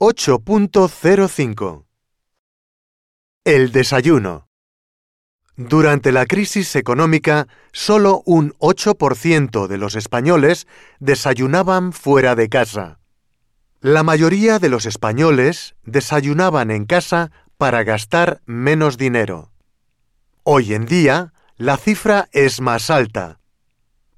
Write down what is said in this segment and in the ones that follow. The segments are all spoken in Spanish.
8.05 El desayuno. Durante la crisis económica, solo un 8% de los españoles desayunaban fuera de casa. La mayoría de los españoles desayunaban en casa para gastar menos dinero. Hoy en día, la cifra es más alta.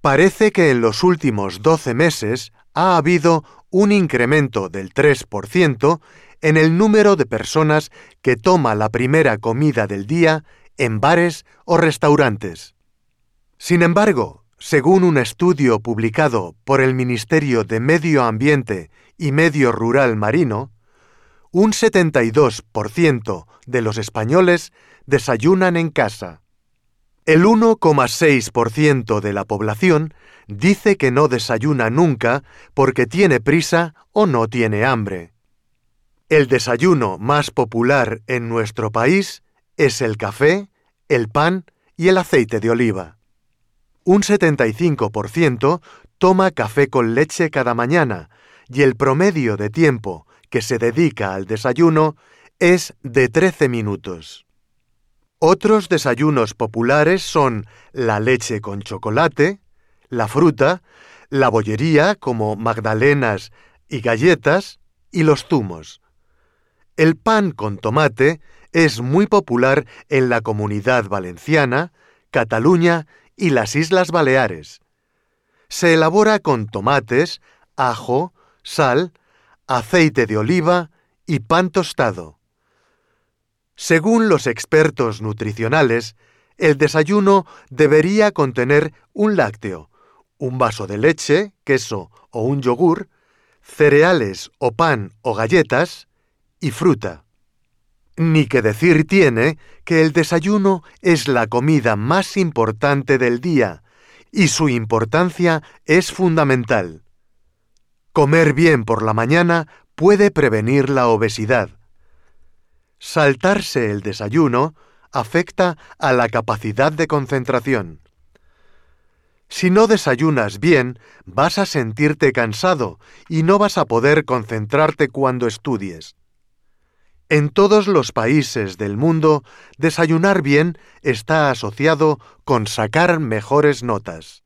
Parece que en los últimos 12 meses ha habido un incremento del 3% en el número de personas que toma la primera comida del día en bares o restaurantes. Sin embargo, según un estudio publicado por el Ministerio de Medio Ambiente y Medio Rural Marino, un 72% de los españoles desayunan en casa. El 1,6% de la población dice que no desayuna nunca porque tiene prisa o no tiene hambre. El desayuno más popular en nuestro país es el café, el pan y el aceite de oliva. Un 75% toma café con leche cada mañana y el promedio de tiempo que se dedica al desayuno es de 13 minutos. Otros desayunos populares son la leche con chocolate, la fruta, la bollería como magdalenas y galletas y los zumos. El pan con tomate es muy popular en la comunidad valenciana, Cataluña y las Islas Baleares. Se elabora con tomates, ajo, sal, aceite de oliva y pan tostado. Según los expertos nutricionales, el desayuno debería contener un lácteo, un vaso de leche, queso o un yogur, cereales o pan o galletas y fruta. Ni que decir tiene que el desayuno es la comida más importante del día y su importancia es fundamental. Comer bien por la mañana puede prevenir la obesidad. Saltarse el desayuno afecta a la capacidad de concentración. Si no desayunas bien, vas a sentirte cansado y no vas a poder concentrarte cuando estudies. En todos los países del mundo, desayunar bien está asociado con sacar mejores notas.